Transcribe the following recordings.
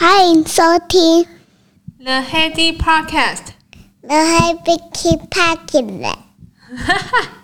欢迎收听 The Heady Podcast。The Heady Podcast。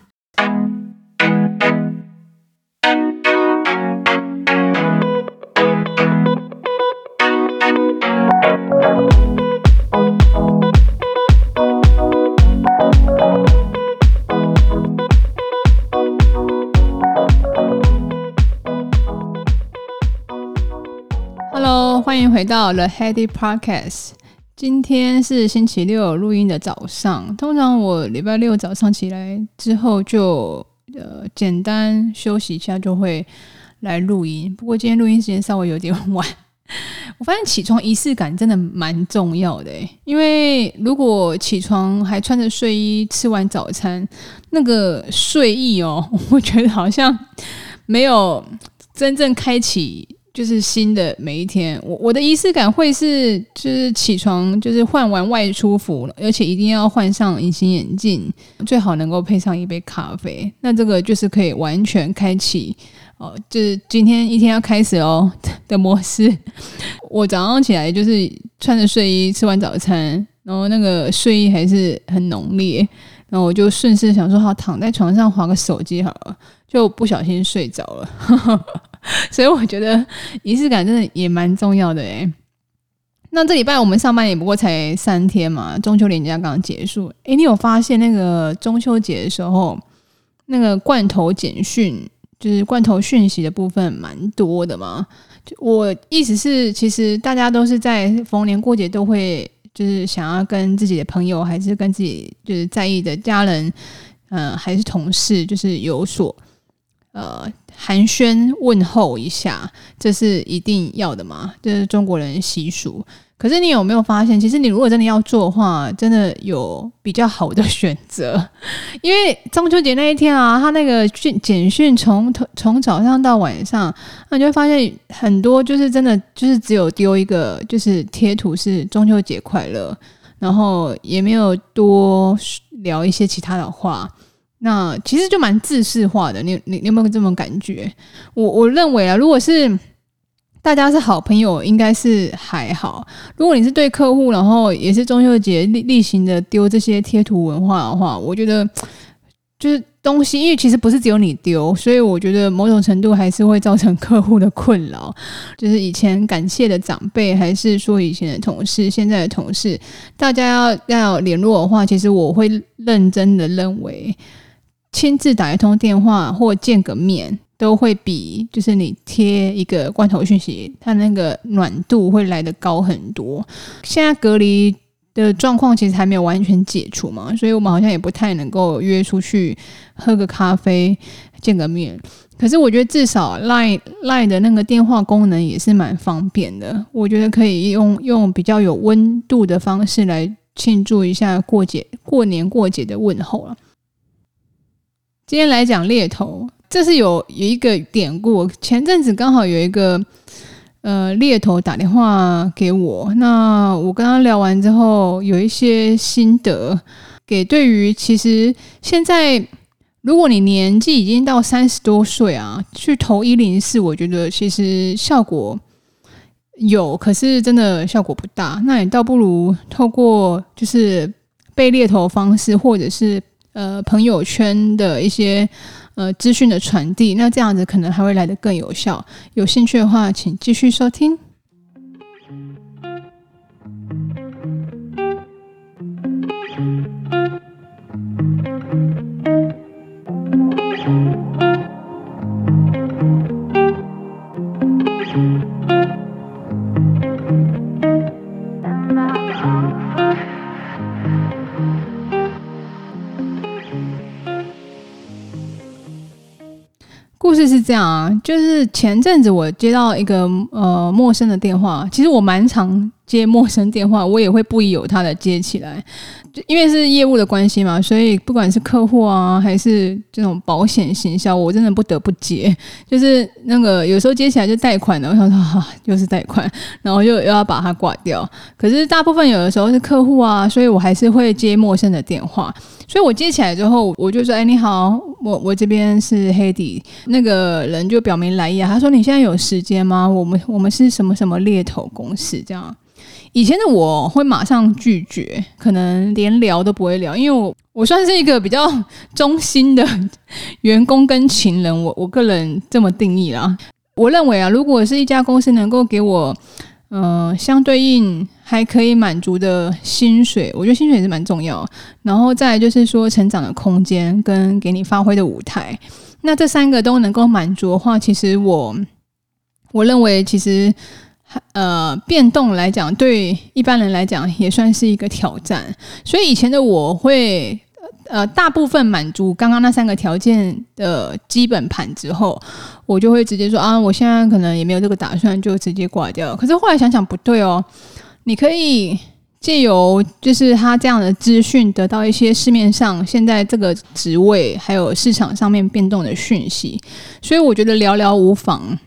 欢迎回到 The Heady Podcast。今天是星期六录音的早上。通常我礼拜六早上起来之后就呃简单休息一下，就会来录音。不过今天录音时间稍微有点晚。我发现起床仪式感真的蛮重要的，因为如果起床还穿着睡衣，吃完早餐，那个睡意哦，我觉得好像没有真正开启。就是新的每一天，我我的仪式感会是，就是起床，就是换完外出服了，而且一定要换上隐形眼镜，最好能够配上一杯咖啡。那这个就是可以完全开启哦，就是今天一天要开始哦的模式。我早上起来就是穿着睡衣，吃完早餐，然后那个睡意还是很浓烈，然后我就顺势想说，好，躺在床上划个手机好了，就不小心睡着了。所以我觉得仪式感真的也蛮重要的诶。那这礼拜我们上班也不过才三天嘛，中秋连假刚结束。诶，你有发现那个中秋节的时候，那个罐头简讯，就是罐头讯息的部分蛮多的吗？我意思是，其实大家都是在逢年过节都会，就是想要跟自己的朋友，还是跟自己就是在意的家人，嗯、还是同事，就是有所。呃，寒暄问候一下，这是一定要的嘛？这是中国人习俗。可是你有没有发现，其实你如果真的要做的话，真的有比较好的选择。因为中秋节那一天啊，他那个讯简讯从从早上到晚上，那你就会发现很多就是真的就是只有丢一个就是贴图是中秋节快乐，然后也没有多聊一些其他的话。那其实就蛮制式化的，你你你有没有这种感觉？我我认为啊，如果是大家是好朋友，应该是还好。如果你是对客户，然后也是中秋节例例行的丢这些贴图文化的话，我觉得就是东西，因为其实不是只有你丢，所以我觉得某种程度还是会造成客户的困扰。就是以前感谢的长辈，还是说以前的同事，现在的同事，大家要要联络的话，其实我会认真的认为。亲自打一通电话或见个面，都会比就是你贴一个罐头讯息，它那个暖度会来得高很多。现在隔离的状况其实还没有完全解除嘛，所以我们好像也不太能够约出去喝个咖啡、见个面。可是我觉得至少 Line Line 的那个电话功能也是蛮方便的，我觉得可以用用比较有温度的方式来庆祝一下过节、过年过节的问候了。今天来讲猎头，这是有有一个典故。前阵子刚好有一个呃猎头打电话给我，那我跟他聊完之后，有一些心得，给对于其实现在如果你年纪已经到三十多岁啊，去投一零四，我觉得其实效果有，可是真的效果不大。那你倒不如透过就是被猎头方式，或者是。呃，朋友圈的一些呃资讯的传递，那这样子可能还会来得更有效。有兴趣的话，请继续收听。事是这样啊，就是前阵子我接到一个呃陌生的电话，其实我蛮常接陌生电话，我也会不疑有他的接起来，因为是业务的关系嘛，所以不管是客户啊还是这种保险行销，我真的不得不接。就是那个有时候接起来就贷款的，我想说哈、啊，又是贷款，然后又又要把它挂掉。可是大部分有的时候是客户啊，所以我还是会接陌生的电话。所以我接起来之后，我就说：“哎，你好，我我这边是黑底，那个人就表明来意啊，他说你现在有时间吗？我们我们是什么什么猎头公司这样。以前的我会马上拒绝，可能连聊都不会聊，因为我 我算是一个比较忠心的员工跟情人，我我个人这么定义啦。我认为啊，如果是一家公司能够给我嗯、相对应还可以满足的薪水，我觉得薪水也是蛮重要。然后再就是说成长的空间跟给你发挥的舞台，那这三个都能够满足的话，其实我我认为其实。呃，变动来讲，对一般人来讲也算是一个挑战。所以以前的我会，呃，大部分满足刚刚那三个条件的基本盘之后，我就会直接说啊，我现在可能也没有这个打算，就直接挂掉。可是后来想想不对哦，你可以借由就是他这样的资讯，得到一些市面上现在这个职位还有市场上面变动的讯息。所以我觉得聊聊无妨。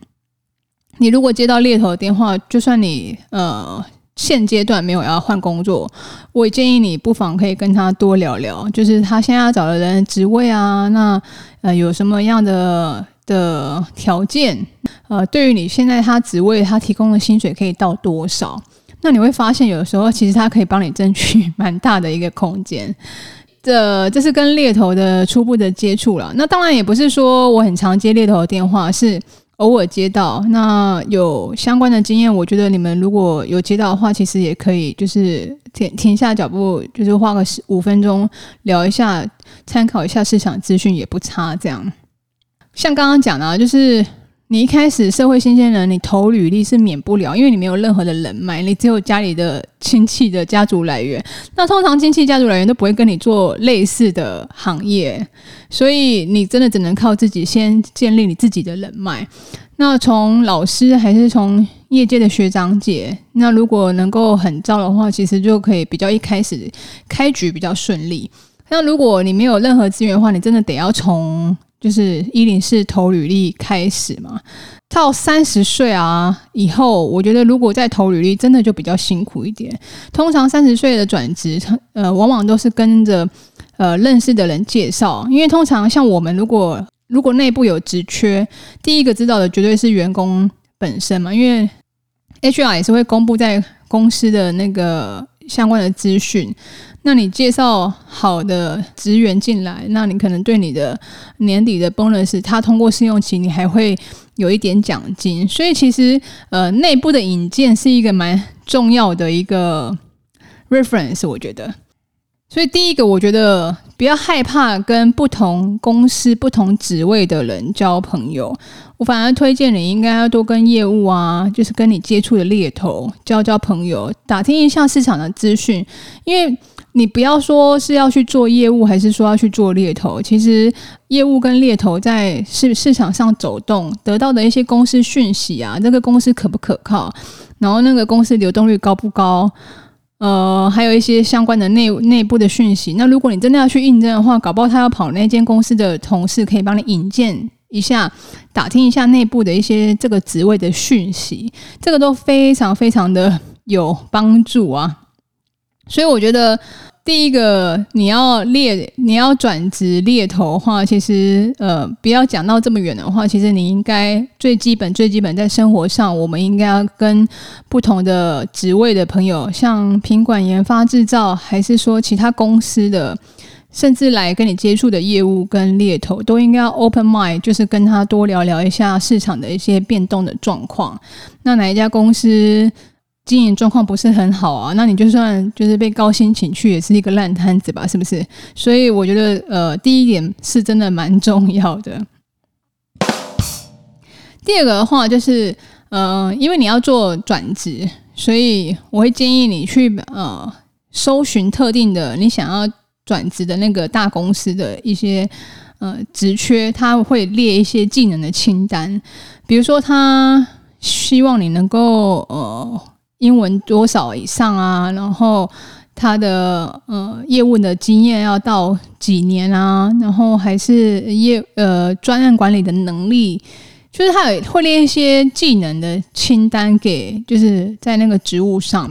你如果接到猎头的电话，就算你呃现阶段没有要换工作，我也建议你不妨可以跟他多聊聊，就是他现在要找的人职位啊，那呃有什么样的的条件，呃对于你现在他职位他提供的薪水可以到多少，那你会发现有时候其实他可以帮你争取蛮大的一个空间。这这是跟猎头的初步的接触了，那当然也不是说我很常接猎头的电话是。偶尔接到，那有相关的经验，我觉得你们如果有接到的话，其实也可以就是停停下脚步，就是花个十五分钟聊一下，参考一下市场资讯也不差。这样，像刚刚讲的，啊就是你一开始社会新鲜人，你投履历是免不了，因为你没有任何的人脉，你只有家里的亲戚的家族来源。那通常亲戚家族来源都不会跟你做类似的行业。所以你真的只能靠自己先建立你自己的人脉。那从老师还是从业界的学长姐，那如果能够很招的话，其实就可以比较一开始开局比较顺利。那如果你没有任何资源的话，你真的得要从就是一零四投履历开始嘛。到三十岁啊以后，我觉得如果再投履历，真的就比较辛苦一点。通常三十岁的转职，呃，往往都是跟着。呃，认识的人介绍，因为通常像我们，如果如果内部有职缺，第一个知道的绝对是员工本身嘛，因为 HR 也是会公布在公司的那个相关的资讯。那你介绍好的职员进来，那你可能对你的年底的 bonus，他通过试用期，你还会有一点奖金。所以其实呃，内部的引荐是一个蛮重要的一个 reference，我觉得。所以，第一个，我觉得不要害怕跟不同公司、不同职位的人交朋友。我反而推荐你应该要多跟业务啊，就是跟你接触的猎头交交朋友，打听一下市场的资讯。因为你不要说是要去做业务，还是说要去做猎头，其实业务跟猎头在市市场上走动，得到的一些公司讯息啊，这个公司可不可靠，然后那个公司流动率高不高？呃，还有一些相关的内内部的讯息。那如果你真的要去应征的话，搞不好他要跑那间公司的同事可以帮你引荐一下，打听一下内部的一些这个职位的讯息，这个都非常非常的有帮助啊。所以我觉得。第一个，你要猎，你要转职猎头的话，其实呃，不要讲到这么远的话，其实你应该最基本、最基本在生活上，我们应该要跟不同的职位的朋友，像品管、研发、制造，还是说其他公司的，甚至来跟你接触的业务跟猎头，都应该要 open mind，就是跟他多聊聊一下市场的一些变动的状况。那哪一家公司？经营状况不是很好啊，那你就算就是被高薪请去，也是一个烂摊子吧？是不是？所以我觉得，呃，第一点是真的蛮重要的。第二个的话就是，呃，因为你要做转职，所以我会建议你去呃搜寻特定的你想要转职的那个大公司的一些呃职缺，他会列一些技能的清单，比如说他希望你能够呃。英文多少以上啊？然后他的呃业务的经验要到几年啊？然后还是业呃专案管理的能力就是他有会列一些技能的清单给，就是在那个职务上，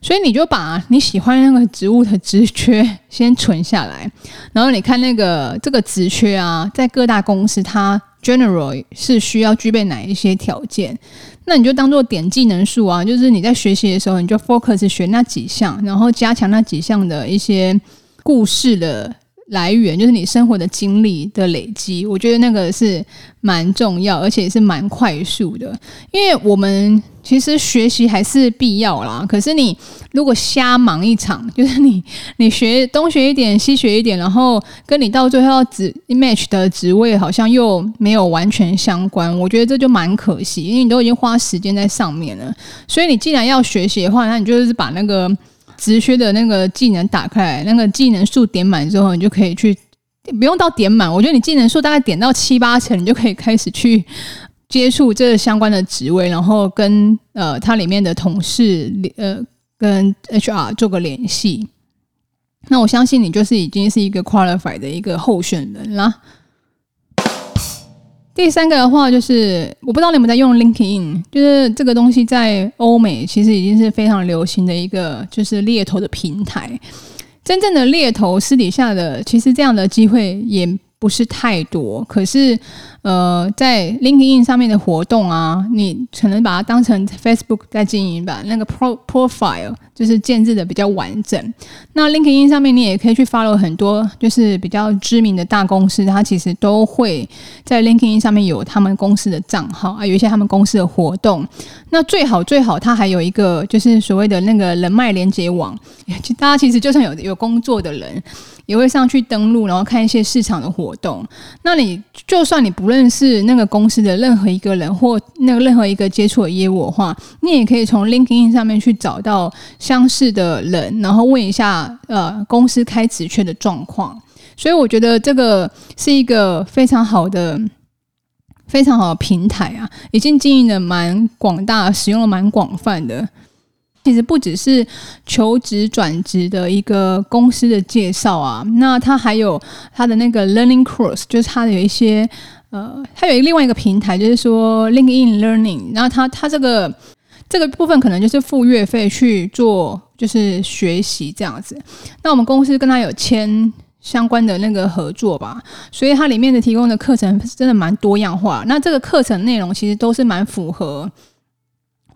所以你就把你喜欢那个职务的职缺先存下来，然后你看那个这个职缺啊，在各大公司它 general 是需要具备哪一些条件，那你就当做点技能树啊，就是你在学习的时候，你就 focus 学那几项，然后加强那几项的一些故事的。来源就是你生活的经历的累积，我觉得那个是蛮重要，而且也是蛮快速的。因为我们其实学习还是必要啦，可是你如果瞎忙一场，就是你 你学东学一点西学一点，然后跟你到最后职 match 的职位好像又没有完全相关，我觉得这就蛮可惜，因为你都已经花时间在上面了。所以你既然要学习的话，那你就是把那个。直缺的那个技能打开来，那个技能数点满之后，你就可以去，不用到点满，我觉得你技能数大概点到七八成，你就可以开始去接触这相关的职位，然后跟呃它里面的同事呃跟 HR 做个联系。那我相信你就是已经是一个 qualified 的一个候选人啦。第三个的话就是，我不知道你们在用 LinkedIn，就是这个东西在欧美其实已经是非常流行的一个就是猎头的平台。真正的猎头私底下的，其实这样的机会也不是太多，可是。呃，在 LinkedIn 上面的活动啊，你可能把它当成 Facebook 在经营吧。那个 Pro Profile 就是建置的比较完整。那 LinkedIn 上面你也可以去 follow 很多，就是比较知名的大公司，它其实都会在 LinkedIn 上面有他们公司的账号啊，有一些他们公司的活动。那最好最好，它还有一个就是所谓的那个人脉连接网，大家其实就算有有工作的人，也会上去登录，然后看一些市场的活动。那你就算你不认识那个公司的任何一个人或那个任何一个接触的业务的话，你也可以从 LinkedIn 上面去找到相似的人，然后问一下呃公司开职缺的状况。所以我觉得这个是一个非常好的、非常好的平台啊，已经经营的蛮广大，使用的蛮广泛的。其实不只是求职转职的一个公司的介绍啊，那它还有它的那个 Learning Course，就是它的有一些。呃，它有另外一个平台，就是说 LinkedIn Learning，然后它它这个这个部分可能就是付月费去做，就是学习这样子。那我们公司跟他有签相关的那个合作吧，所以它里面的提供的课程真的蛮多样化。那这个课程内容其实都是蛮符合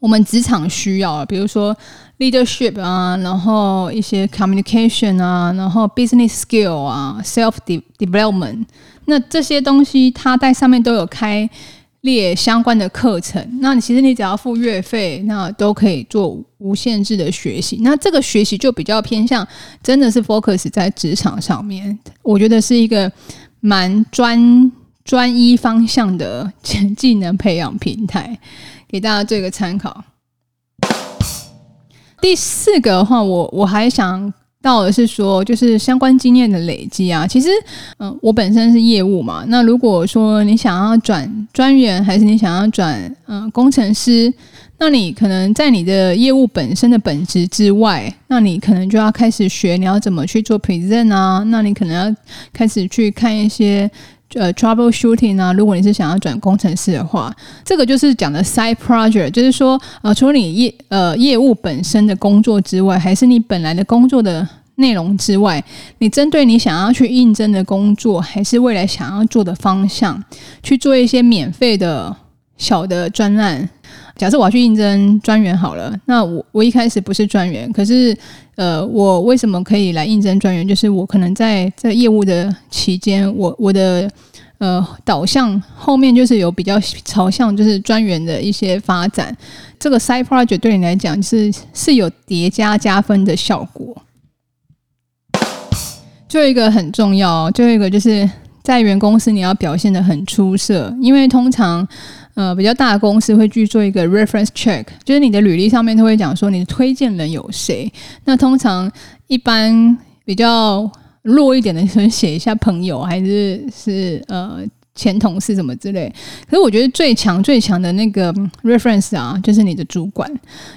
我们职场需要，比如说 leadership 啊，然后一些 communication 啊，然后 business skill 啊，self development。那这些东西，它在上面都有开列相关的课程。那你其实你只要付月费，那都可以做无限制的学习。那这个学习就比较偏向，真的是 focus 在职场上面。我觉得是一个蛮专专一方向的技能培养平台，给大家做一个参考。第四个的话，我我还想。到的是说，就是相关经验的累积啊。其实，嗯，我本身是业务嘛。那如果说你想要转专员，还是你想要转嗯工程师，那你可能在你的业务本身的本质之外，那你可能就要开始学你要怎么去做 present 啊。那你可能要开始去看一些呃 troubleshooting 啊。如果你是想要转工程师的话，这个就是讲的 side project，就是说呃，除了你业呃业务本身的工作之外，还是你本来的工作的。内容之外，你针对你想要去应征的工作，还是未来想要做的方向，去做一些免费的小的专案。假设我要去应征专员好了，那我我一开始不是专员，可是呃，我为什么可以来应征专员？就是我可能在在业务的期间，我我的呃导向后面就是有比较朝向就是专员的一些发展。这个 side project 对你来讲是是有叠加加分的效果。最后一个很重要，最后一个就是在原公司你要表现得很出色，因为通常呃比较大的公司会去做一个 reference check，就是你的履历上面都会讲说你的推荐人有谁。那通常一般比较弱一点的，可能写一下朋友，还是是呃。前同事什么之类，可是我觉得最强最强的那个 reference 啊，就是你的主管，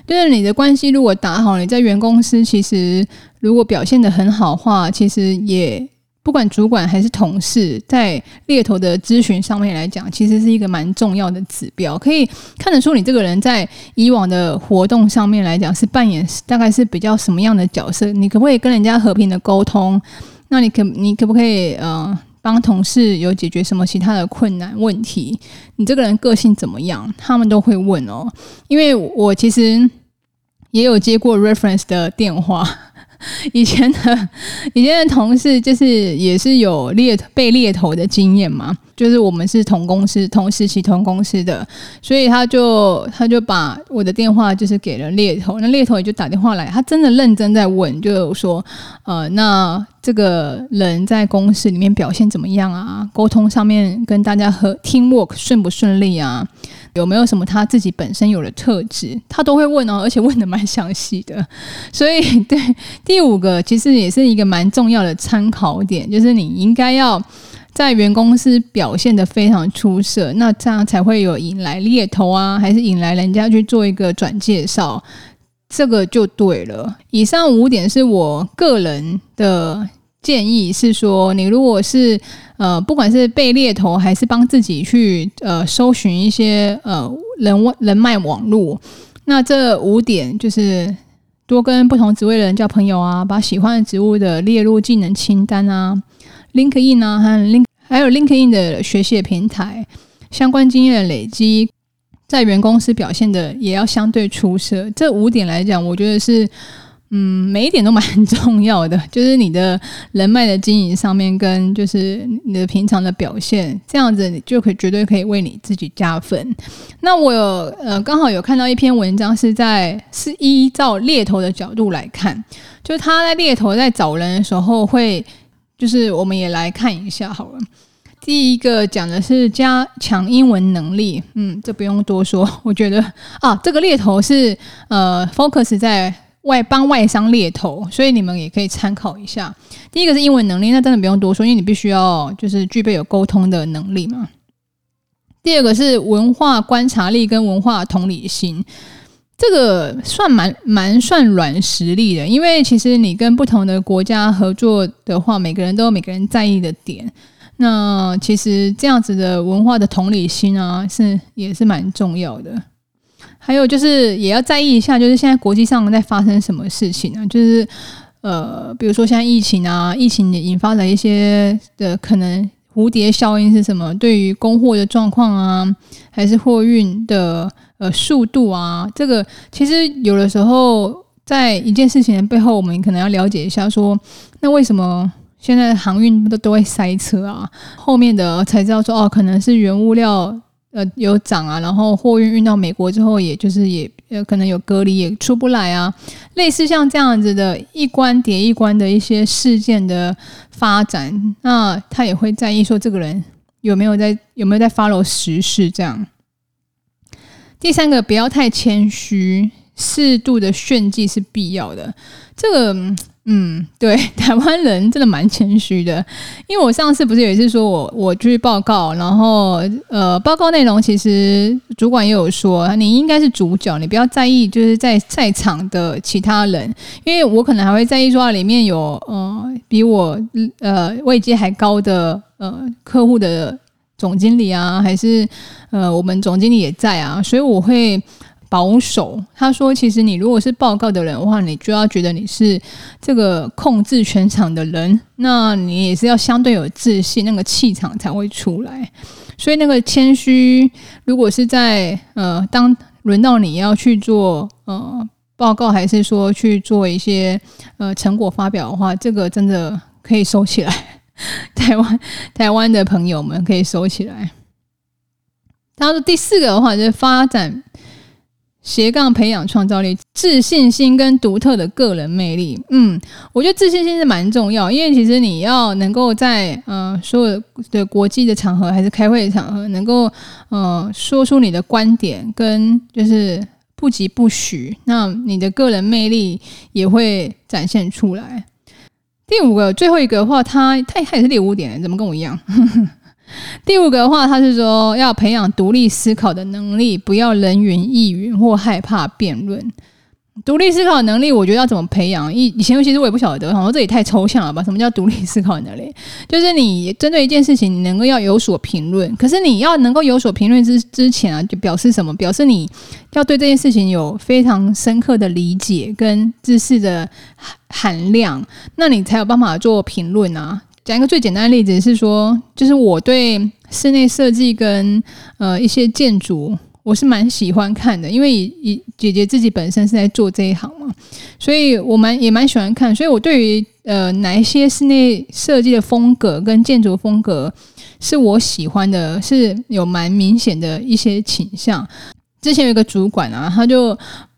就是你的关系如果打好，你在原公司其实如果表现得很好话，其实也不管主管还是同事，在猎头的咨询上面来讲，其实是一个蛮重要的指标，可以看得出你这个人在以往的活动上面来讲是扮演大概是比较什么样的角色。你可不可以跟人家和平的沟通？那你可你可不可以呃帮同事有解决什么其他的困难问题？你这个人个性怎么样？他们都会问哦，因为我其实也有接过 reference 的电话。以前的 以前的同事就是也是有猎被猎头的经验嘛，就是我们是同公司同时期同公司的，所以他就他就把我的电话就是给了猎头，那猎头也就打电话来，他真的认真在问，就说呃，那这个人在公司里面表现怎么样啊？沟通上面跟大家和 teamwork 顺不顺利啊？有没有什么他自己本身有的特质，他都会问哦，而且问得蛮详细的。所以，对第五个其实也是一个蛮重要的参考点，就是你应该要在原公司表现得非常出色，那这样才会有引来猎头啊，还是引来人家去做一个转介绍，这个就对了。以上五点是我个人的。建议是说，你如果是呃，不管是被猎头还是帮自己去呃搜寻一些呃人人脉网络，那这五点就是多跟不同职位的人交朋友啊，把喜欢的职务的列入技能清单啊，LinkedIn 啊，还有 Link 还有 LinkedIn 的学习的平台，相关经验的累积，在原公司表现的也要相对出色。这五点来讲，我觉得是。嗯，每一点都蛮重要的，就是你的人脉的经营上面，跟就是你的平常的表现，这样子你就可以绝对可以为你自己加分。那我有呃刚好有看到一篇文章，是在是依照猎头的角度来看，就是他在猎头在找人的时候会，就是我们也来看一下好了。第一个讲的是加强英文能力，嗯，这不用多说，我觉得啊，这个猎头是呃 focus 在。外帮外商猎头，所以你们也可以参考一下。第一个是英文能力，那真的不用多说，因为你必须要就是具备有沟通的能力嘛。第二个是文化观察力跟文化同理心，这个算蛮蛮算软实力的，因为其实你跟不同的国家合作的话，每个人都有每个人在意的点。那其实这样子的文化的同理心啊，是也是蛮重要的。还有就是也要在意一下，就是现在国际上在发生什么事情啊？就是呃，比如说现在疫情啊，疫情也引发了一些的可能蝴蝶效应是什么？对于供货的状况啊，还是货运的呃速度啊？这个其实有的时候在一件事情的背后，我们可能要了解一下，说那为什么现在航运都都会塞车啊？后面的才知道说哦，可能是原物料。呃，有涨啊，然后货运运到美国之后，也就是也呃可能有隔离，也出不来啊。类似像这样子的一关叠一关的一些事件的发展，那他也会在意说这个人有没有在有没有在 follow 时事这样。第三个，不要太谦虚，适度的炫技是必要的。这个。嗯，对，台湾人真的蛮谦虚的，因为我上次不是有一次说我我去报告，然后呃，报告内容其实主管也有说，你应该是主角，你不要在意就是在在场的其他人，因为我可能还会在意说里面有呃比我呃位阶还高的呃客户的总经理啊，还是呃我们总经理也在啊，所以我会。保守，他说：“其实你如果是报告的人的话，你就要觉得你是这个控制全场的人，那你也是要相对有自信，那个气场才会出来。所以那个谦虚，如果是在呃，当轮到你要去做呃报告，还是说去做一些呃成果发表的话，这个真的可以收起来。台湾台湾的朋友们可以收起来。他说第四个的话就是发展。”斜杠培养创造力、自信心跟独特的个人魅力。嗯，我觉得自信心是蛮重要，因为其实你要能够在呃所有的国际的场合，还是开会的场合，能够呃说出你的观点，跟就是不疾不徐，那你的个人魅力也会展现出来。第五个，最后一个的话，他他他也是第五点，怎么跟我一样？第五个的话，他是说要培养独立思考的能力，不要人云亦云或害怕辩论。独立思考能力，我觉得要怎么培养？以以前其实我也不晓得，好像这也太抽象了吧？什么叫独立思考能力？就是你针对一件事情，你能够要有所评论。可是你要能够有所评论之之前啊，就表示什么？表示你要对这件事情有非常深刻的理解跟知识的含量，那你才有办法做评论啊。讲一个最简单的例子是说，就是我对室内设计跟呃一些建筑。我是蛮喜欢看的，因为以以姐姐自己本身是在做这一行嘛，所以我蛮也蛮喜欢看。所以我对于呃哪一些室内设计的风格跟建筑风格是我喜欢的，是有蛮明显的一些倾向。之前有一个主管啊，他就。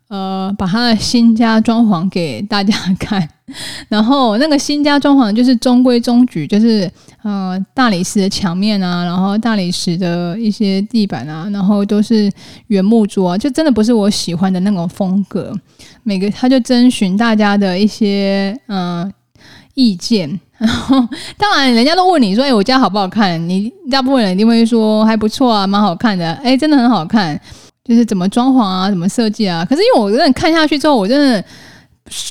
呃，把他的新家装潢给大家看，然后那个新家装潢就是中规中矩，就是呃大理石的墙面啊，然后大理石的一些地板啊，然后都是原木桌啊，就真的不是我喜欢的那种风格。每个他就征询大家的一些呃意见，然后当然人家都问你说，哎，我家好不好看？你大部分人一定会说还不错啊，蛮好看的，哎，真的很好看。就是怎么装潢啊，怎么设计啊？可是因为我真的看下去之后，我真的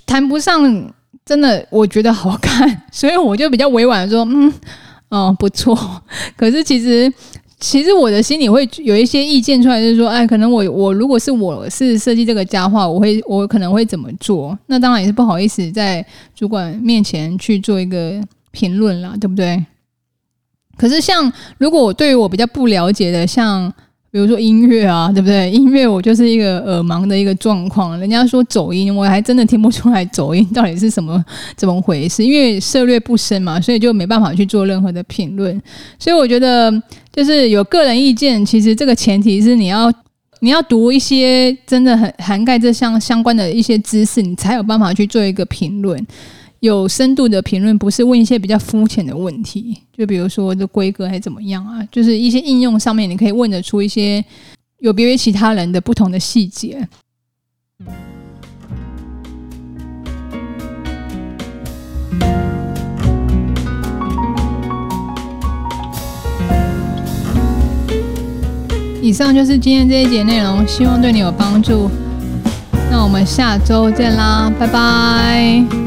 谈不上真的我觉得好看，所以我就比较委婉的说，嗯，哦，不错。可是其实其实我的心里会有一些意见出来，就是说，哎，可能我我如果是我是设计这个家的话，我会我可能会怎么做？那当然也是不好意思在主管面前去做一个评论啦，对不对？可是像如果我对于我比较不了解的，像。比如说音乐啊，对不对？音乐我就是一个耳盲的一个状况。人家说走音，我还真的听不出来走音到底是什么怎么回事，因为涉略不深嘛，所以就没办法去做任何的评论。所以我觉得，就是有个人意见，其实这个前提是你要你要读一些真的很涵盖这项相关的一些知识，你才有办法去做一个评论。有深度的评论，不是问一些比较肤浅的问题，就比如说这规格还怎么样啊？就是一些应用上面，你可以问得出一些有别于其他人的不同的细节。以上就是今天这一节内容，希望对你有帮助。那我们下周见啦，拜拜。